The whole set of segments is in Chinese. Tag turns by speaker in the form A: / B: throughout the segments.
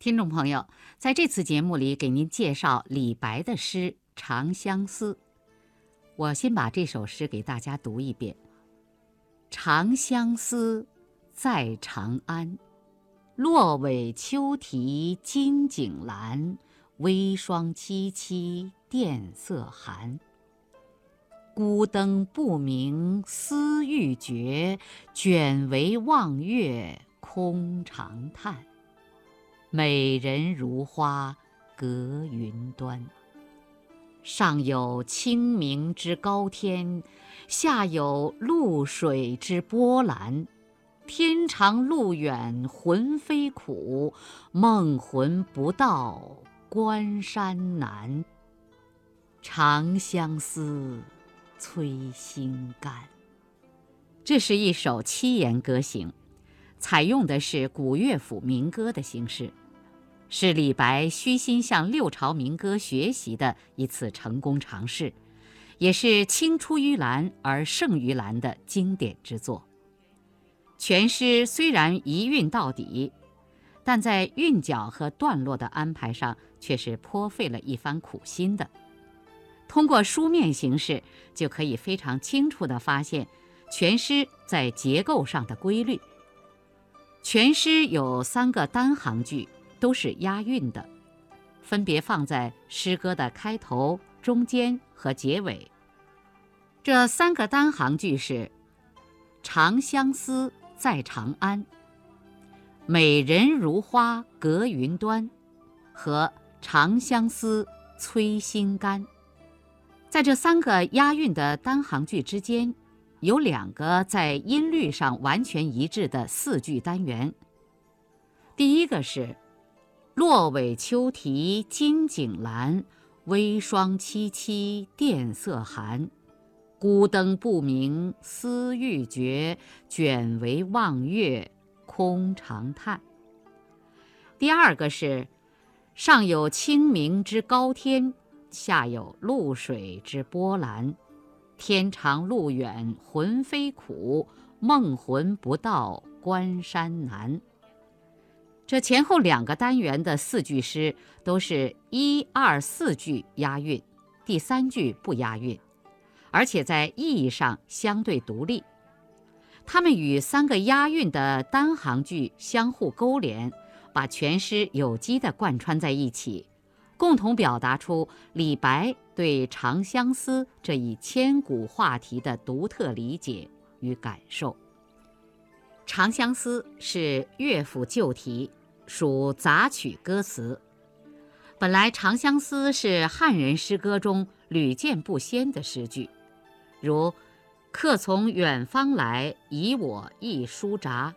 A: 听众朋友，在这次节目里，给您介绍李白的诗《长相思》。我先把这首诗给大家读一遍：“长相思，在长安。落尾秋啼金井阑，微霜凄凄殿色寒。孤灯不明思欲绝，卷帷望月空长叹。”美人如花隔云端，上有清明之高天，下有渌水之波澜。天长路远魂飞苦，梦魂不到关山难。长相思，催心肝。这是一首七言歌行，采用的是古乐府民歌的形式。是李白虚心向六朝民歌学习的一次成功尝试，也是青出于蓝而胜于蓝的经典之作。全诗虽然一韵到底，但在韵脚和段落的安排上却是颇费了一番苦心的。通过书面形式，就可以非常清楚地发现全诗在结构上的规律。全诗有三个单行句。都是押韵的，分别放在诗歌的开头、中间和结尾。这三个单行句是：“长相思，在长安。”“美人如花，隔云端。”和“长相思，催心肝。”在这三个押韵的单行句之间，有两个在音律上完全一致的四句单元。第一个是。落尾秋啼金井阑，微霜凄凄殿色寒。孤灯不明思欲绝，卷帷望月空长叹。第二个是，上有清明之高天，下有渌水之波澜。天长路远魂飞苦，梦魂不到关山难。这前后两个单元的四句诗都是一二四句押韵，第三句不押韵，而且在意义上相对独立。它们与三个押韵的单行句相互勾连，把全诗有机地贯穿在一起，共同表达出李白对《长相思》这一千古话题的独特理解与感受。《长相思》是乐府旧题。属杂曲歌词。本来《长相思》是汉人诗歌中屡见不鲜的诗句，如“客从远方来，遗我一书札。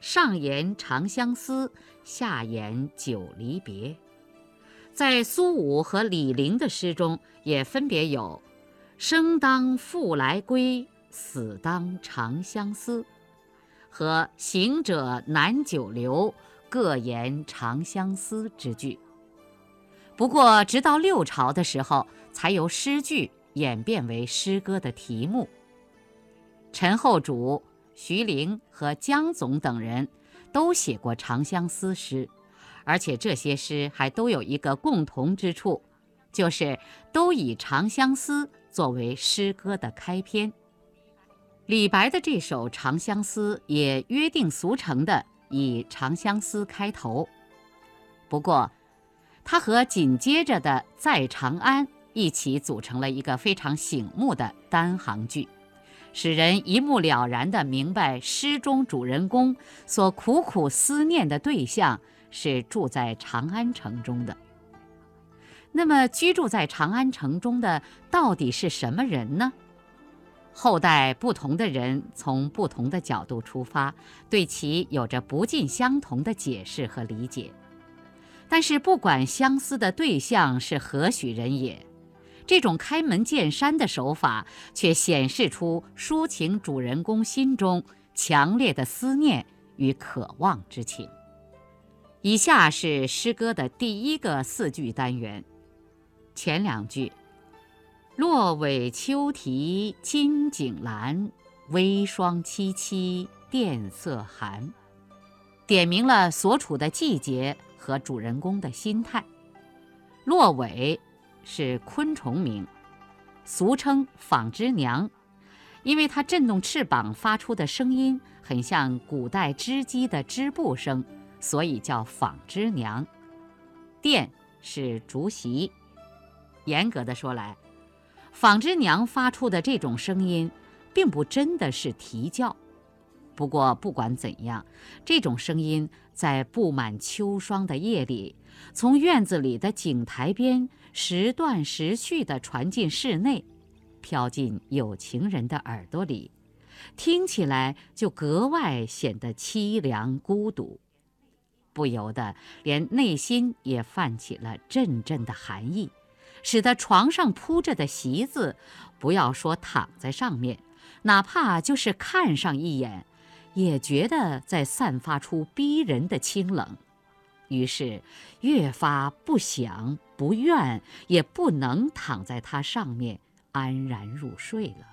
A: 上言长相思，下言久离别。”在苏武和李陵的诗中，也分别有“生当复来归，死当长相思”和“行者难久留”。各言长相思之句。不过，直到六朝的时候，才由诗句演变为诗歌的题目。陈后主、徐陵和江总等人都写过长相思诗，而且这些诗还都有一个共同之处，就是都以长相思作为诗歌的开篇。李白的这首长相思也约定俗成的。以《长相思》开头，不过，它和紧接着的“在长安”一起组成了一个非常醒目的单行句，使人一目了然地明白诗中主人公所苦苦思念的对象是住在长安城中的。那么，居住在长安城中的到底是什么人呢？后代不同的人从不同的角度出发，对其有着不尽相同的解释和理解。但是，不管相思的对象是何许人也，这种开门见山的手法却显示出抒情主人公心中强烈的思念与渴望之情。以下是诗歌的第一个四句单元，前两句。落尾秋啼金井阑，微霜凄凄殿色寒。点明了所处的季节和主人公的心态。落尾是昆虫名，俗称纺织娘，因为它振动翅膀发出的声音很像古代织机的织布声，所以叫纺织娘。电是竹席。严格的说来，纺织娘发出的这种声音，并不真的是啼叫。不过不管怎样，这种声音在布满秋霜的夜里，从院子里的井台边时断时续地传进室内，飘进有情人的耳朵里，听起来就格外显得凄凉孤独，不由得连内心也泛起了阵阵的寒意。使得床上铺着的席子，不要说躺在上面，哪怕就是看上一眼，也觉得在散发出逼人的清冷，于是越发不想、不愿、也不能躺在它上面安然入睡了。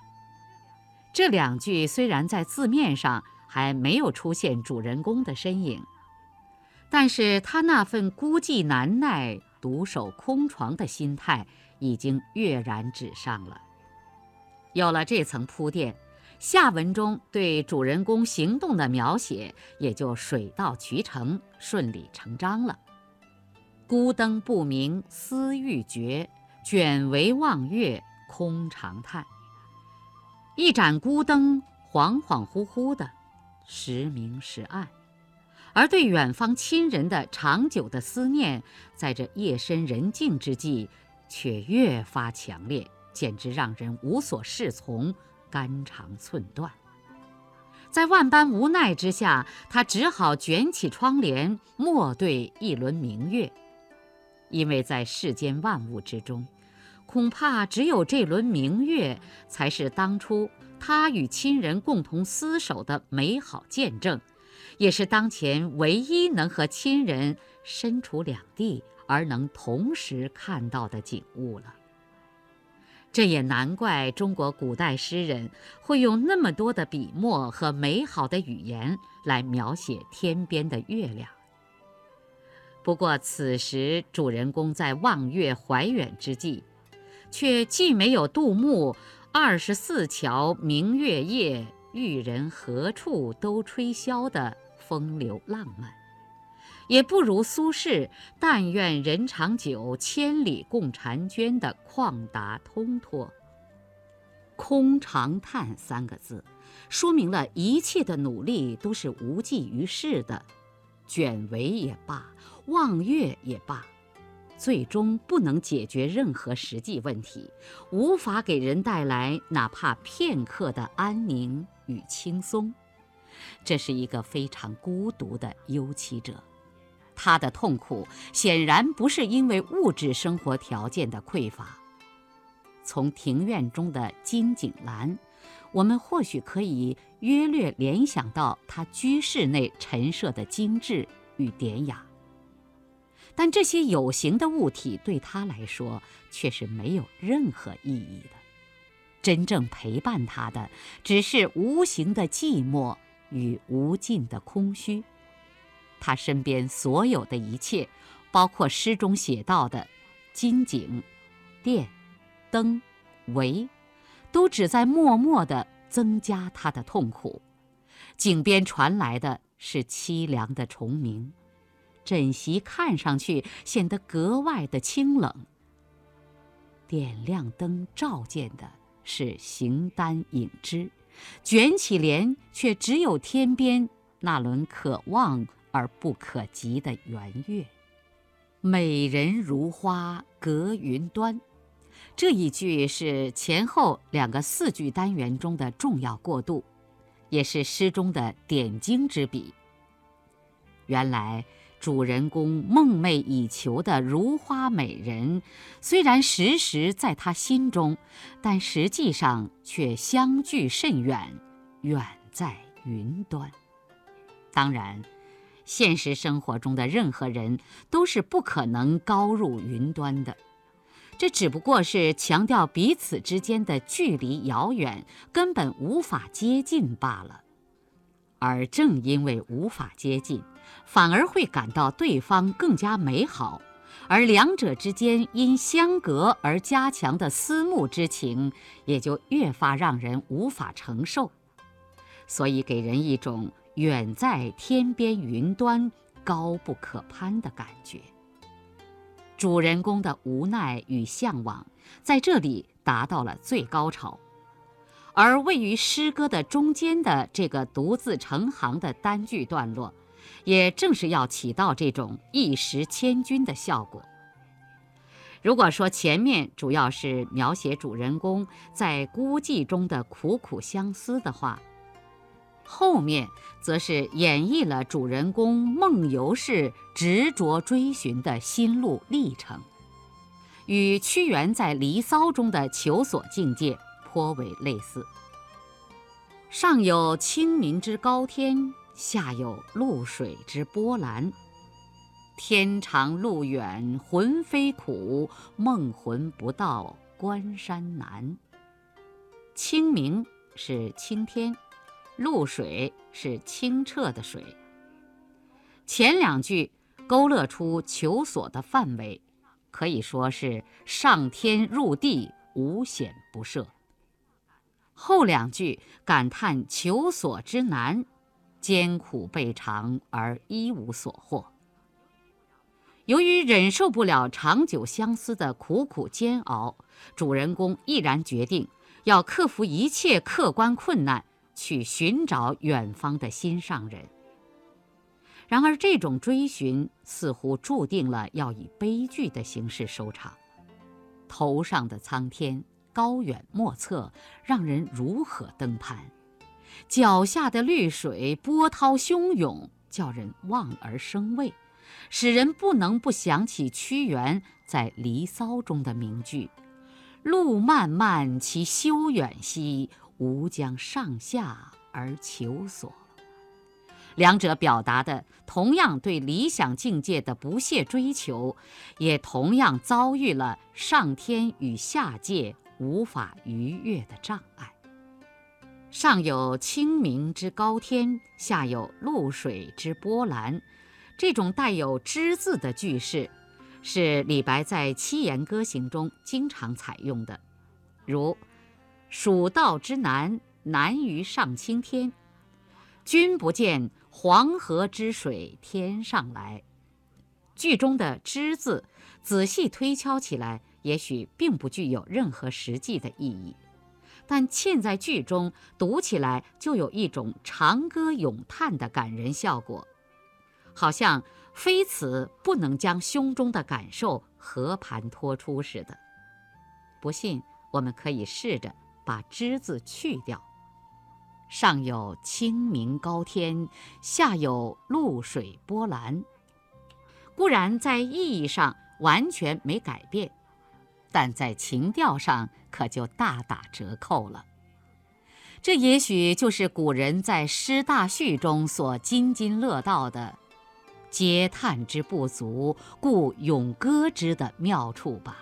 A: 这两句虽然在字面上还没有出现主人公的身影，但是他那份孤寂难耐。独守空床的心态已经跃然纸上了。有了这层铺垫，下文中对主人公行动的描写也就水到渠成、顺理成章了。孤灯不明思欲绝，卷帷望月空长叹。一盏孤灯，恍恍惚惚的，时明时暗。而对远方亲人的长久的思念，在这夜深人静之际，却越发强烈，简直让人无所适从，肝肠寸断。在万般无奈之下，他只好卷起窗帘，默对一轮明月，因为在世间万物之中，恐怕只有这轮明月，才是当初他与亲人共同厮守的美好见证。也是当前唯一能和亲人身处两地而能同时看到的景物了。这也难怪中国古代诗人会用那么多的笔墨和美好的语言来描写天边的月亮。不过此时主人公在望月怀远之际，却既没有杜牧“二十四桥明月夜，玉人何处都吹箫”的。风流浪漫，也不如苏轼“但愿人长久，千里共婵娟”的旷达通脱。空长叹三个字，说明了一切的努力都是无济于事的，卷帷也罢，望月也罢，最终不能解决任何实际问题，无法给人带来哪怕片刻的安宁与轻松。这是一个非常孤独的忧戚者，他的痛苦显然不是因为物质生活条件的匮乏。从庭院中的金井兰，我们或许可以约略联想到他居室内陈设的精致与典雅。但这些有形的物体对他来说却是没有任何意义的，真正陪伴他的只是无形的寂寞。与无尽的空虚，他身边所有的一切，包括诗中写到的金井、电、灯、帷，都只在默默地增加他的痛苦。井边传来的是凄凉的虫鸣，枕席看上去显得格外的清冷。点亮灯照见的是形单影只。卷起帘，却只有天边那轮可望而不可及的圆月。美人如花隔云端，这一句是前后两个四句单元中的重要过渡，也是诗中的点睛之笔。原来。主人公梦寐以求的如花美人，虽然时时在他心中，但实际上却相距甚远，远在云端。当然，现实生活中的任何人都是不可能高入云端的，这只不过是强调彼此之间的距离遥远，根本无法接近罢了。而正因为无法接近，反而会感到对方更加美好，而两者之间因相隔而加强的思慕之情，也就越发让人无法承受，所以给人一种远在天边云端、高不可攀的感觉。主人公的无奈与向往，在这里达到了最高潮，而位于诗歌的中间的这个独自成行的单句段落，也正是要起到这种一石千钧的效果。如果说前面主要是描写主人公在孤寂中的苦苦相思的话，后面则是演绎了主人公梦游式执着追寻的心路历程，与屈原在《离骚》中的求索境界颇为类似。上有清明之高天，下有渌水之波澜。天长路远，魂飞苦；梦魂不到，关山难。清明是青天。露水是清澈的水。前两句勾勒出求索的范围，可以说是上天入地，无险不涉。后两句感叹求索之难，艰苦备尝而一无所获。由于忍受不了长久相思的苦苦煎熬，主人公毅然决定要克服一切客观困难。去寻找远方的心上人。然而，这种追寻似乎注定了要以悲剧的形式收场。头上的苍天高远莫测，让人如何登攀？脚下的绿水波涛汹涌，叫人望而生畏，使人不能不想起屈原在《离骚》中的名句：“路漫漫其修远兮。”吾将上下而求索，两者表达的同样对理想境界的不懈追求，也同样遭遇了上天与下界无法逾越的障碍。上有清明之高天，下有渌水之波澜，这种带有“之”字的句式，是李白在七言歌行中经常采用的，如。蜀道之难，难于上青天。君不见黄河之水天上来。句中的“之”字，仔细推敲起来，也许并不具有任何实际的意义，但嵌在句中，读起来就有一种长歌咏叹的感人效果，好像非此不能将胸中的感受和盘托出似的。不信，我们可以试着。把“之”字去掉，上有清明高天，下有露水波澜。固然在意义上完全没改变，但在情调上可就大打折扣了。这也许就是古人在诗大序中所津津乐道的“嗟叹之不足，故咏歌之”的妙处吧。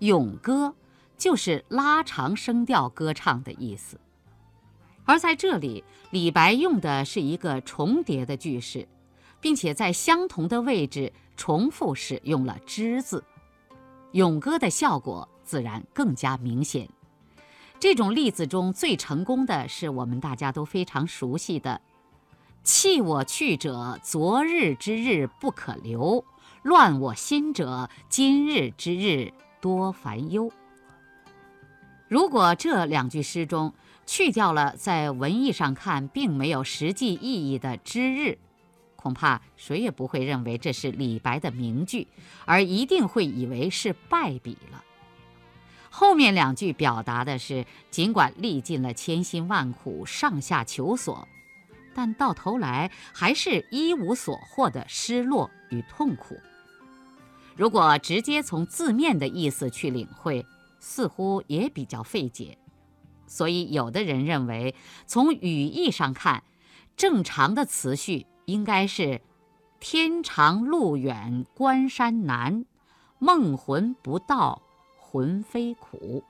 A: 咏歌。就是拉长声调歌唱的意思，而在这里，李白用的是一个重叠的句式，并且在相同的位置重复使用了“之”字，咏歌的效果自然更加明显。这种例子中最成功的是我们大家都非常熟悉的“弃我去者，昨日之日不可留；乱我心者，今日之日多烦忧。”如果这两句诗中去掉了在文艺上看并没有实际意义的“之日”，恐怕谁也不会认为这是李白的名句，而一定会以为是败笔了。后面两句表达的是，尽管历尽了千辛万苦，上下求索，但到头来还是一无所获的失落与痛苦。如果直接从字面的意思去领会，似乎也比较费解，所以有的人认为，从语义上看，正常的词序应该是“天长路远关山难，梦魂不到魂飞苦”。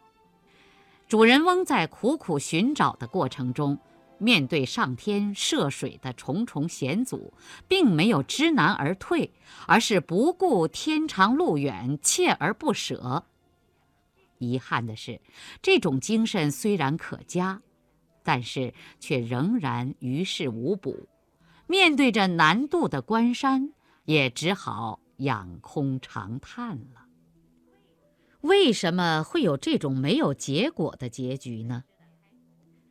A: 主人翁在苦苦寻找的过程中，面对上天涉水的重重险阻，并没有知难而退，而是不顾天长路远，锲而不舍。遗憾的是，这种精神虽然可嘉，但是却仍然于事无补。面对着难渡的关山，也只好仰空长叹了。为什么会有这种没有结果的结局呢？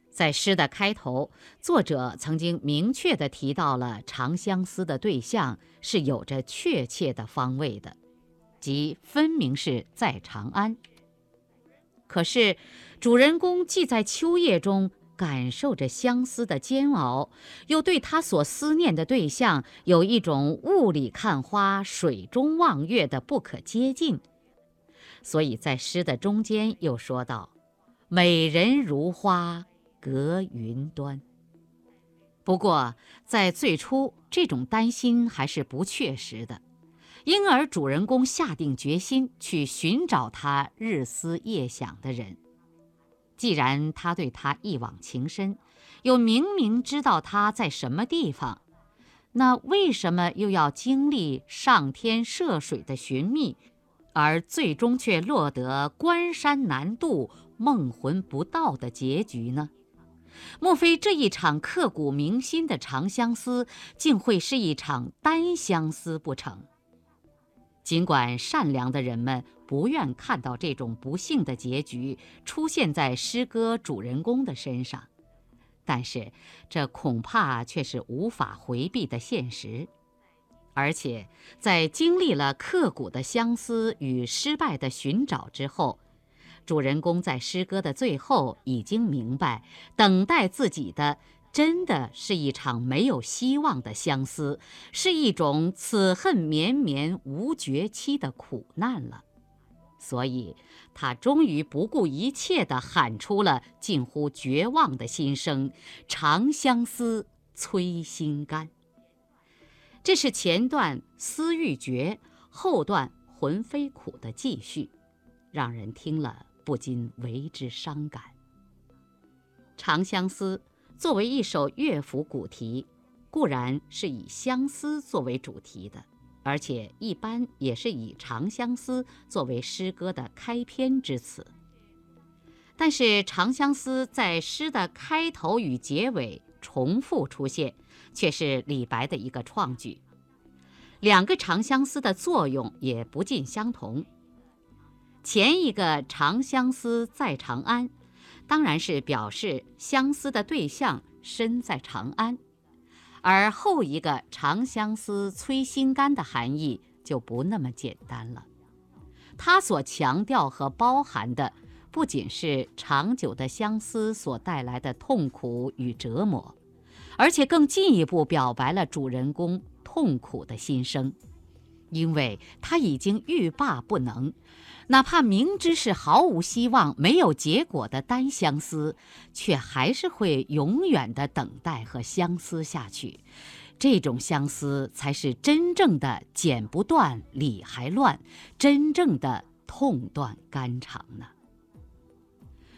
A: 在诗的开头，作者曾经明确地提到了长相思的对象是有着确切的方位的，即分明是在长安。可是，主人公既在秋夜中感受着相思的煎熬，又对他所思念的对象有一种雾里看花、水中望月的不可接近，所以在诗的中间又说道：“美人如花。”隔云端。不过，在最初，这种担心还是不确实的，因而主人公下定决心去寻找他日思夜想的人。既然他对他一往情深，又明明知道他在什么地方，那为什么又要经历上天涉水的寻觅，而最终却落得关山难渡、梦魂不到的结局呢？莫非这一场刻骨铭心的长相思，竟会是一场单相思不成？尽管善良的人们不愿看到这种不幸的结局出现在诗歌主人公的身上，但是这恐怕却是无法回避的现实。而且，在经历了刻骨的相思与失败的寻找之后。主人公在诗歌的最后已经明白，等待自己的真的是一场没有希望的相思，是一种此恨绵绵无绝期的苦难了。所以，他终于不顾一切地喊出了近乎绝望的心声：“长相思，催心肝。”这是前段思欲绝，后段魂飞苦的继续，让人听了。不禁为之伤感。《长相思》作为一首乐府古题，固然是以相思作为主题的，而且一般也是以《长相思》作为诗歌的开篇之词。但是，《长相思》在诗的开头与结尾重复出现，却是李白的一个创举。两个《长相思》的作用也不尽相同。前一个长相思在长安，当然是表示相思的对象身在长安，而后一个长相思催心肝的含义就不那么简单了。它所强调和包含的，不仅是长久的相思所带来的痛苦与折磨，而且更进一步表白了主人公痛苦的心声，因为他已经欲罢不能。哪怕明知是毫无希望、没有结果的单相思，却还是会永远的等待和相思下去。这种相思才是真正的剪不断、理还乱，真正的痛断肝肠呢。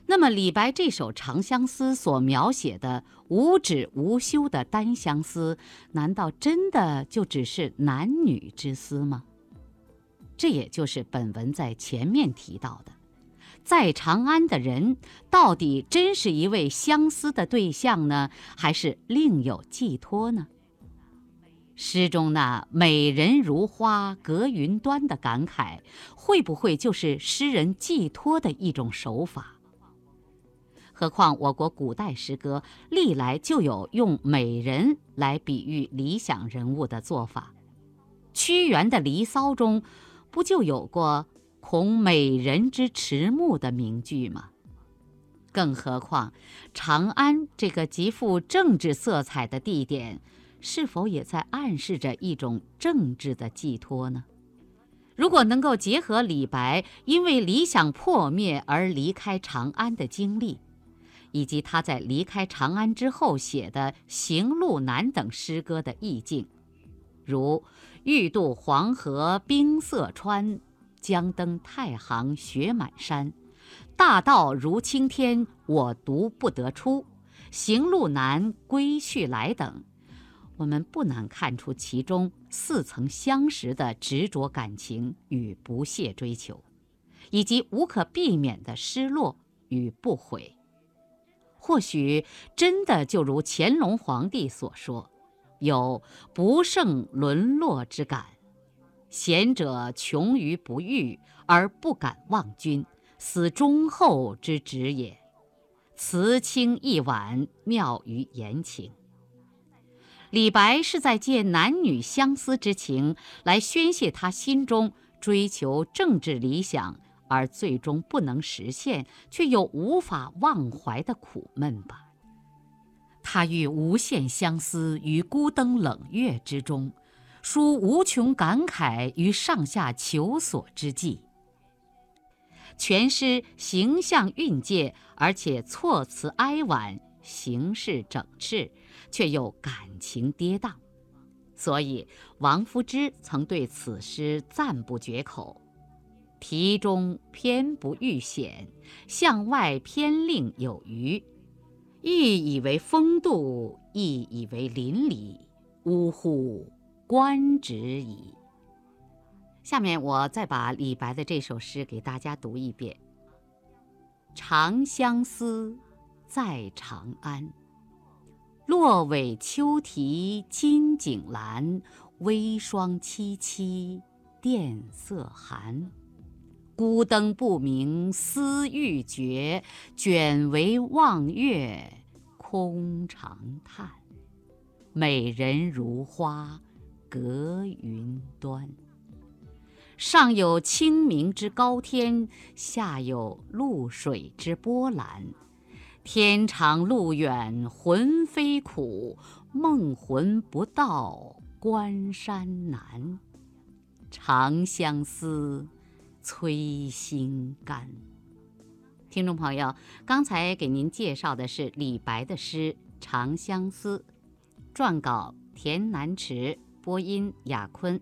A: 那么，李白这首《长相思》所描写的无止无休的单相思，难道真的就只是男女之思吗？这也就是本文在前面提到的，在长安的人到底真是一位相思的对象呢，还是另有寄托呢？诗中那“美人如花隔云端”的感慨，会不会就是诗人寄托的一种手法？何况我国古代诗歌历来就有用美人来比喻理想人物的做法，屈原的《离骚》中。不就有过“恐美人之迟暮”的名句吗？更何况，长安这个极富政治色彩的地点，是否也在暗示着一种政治的寄托呢？如果能够结合李白因为理想破灭而离开长安的经历，以及他在离开长安之后写的《行路难》等诗歌的意境，如。欲渡黄河冰塞川，将登太行雪满山。大道如青天，我独不得出。行路难，归去来等，我们不难看出其中似曾相识的执着感情与不懈追求，以及无可避免的失落与不悔。或许真的就如乾隆皇帝所说，有不胜沦落之感。贤者穷于不遇而不敢忘君，思忠厚之职也。辞清一婉，妙于言情。李白是在借男女相思之情来宣泄他心中追求政治理想而最终不能实现却又无法忘怀的苦闷吧。他欲无限相思于孤灯冷月之中。抒无穷感慨于上下求索之际，全诗形象蕴藉，而且措辞哀婉，形式整饬，却又感情跌宕。所以王夫之曾对此诗赞不绝口：“题中偏不欲显，向外偏令有余。亦以为风度，亦以为邻里，呜呼！”观止矣。下面我再把李白的这首诗给大家读一遍：《长相思，在长安》。落尾秋啼金井阑，微霜凄凄，殿色寒。孤灯不明思欲绝，卷帷望月空长叹。美人如花。隔云端，上有清明之高天，下有露水之波澜。天长路远魂飞苦，梦魂不到关山难。长相思，催心肝。听众朋友，刚才给您介绍的是李白的诗《长相思》，撰稿田南池。播音：雅坤。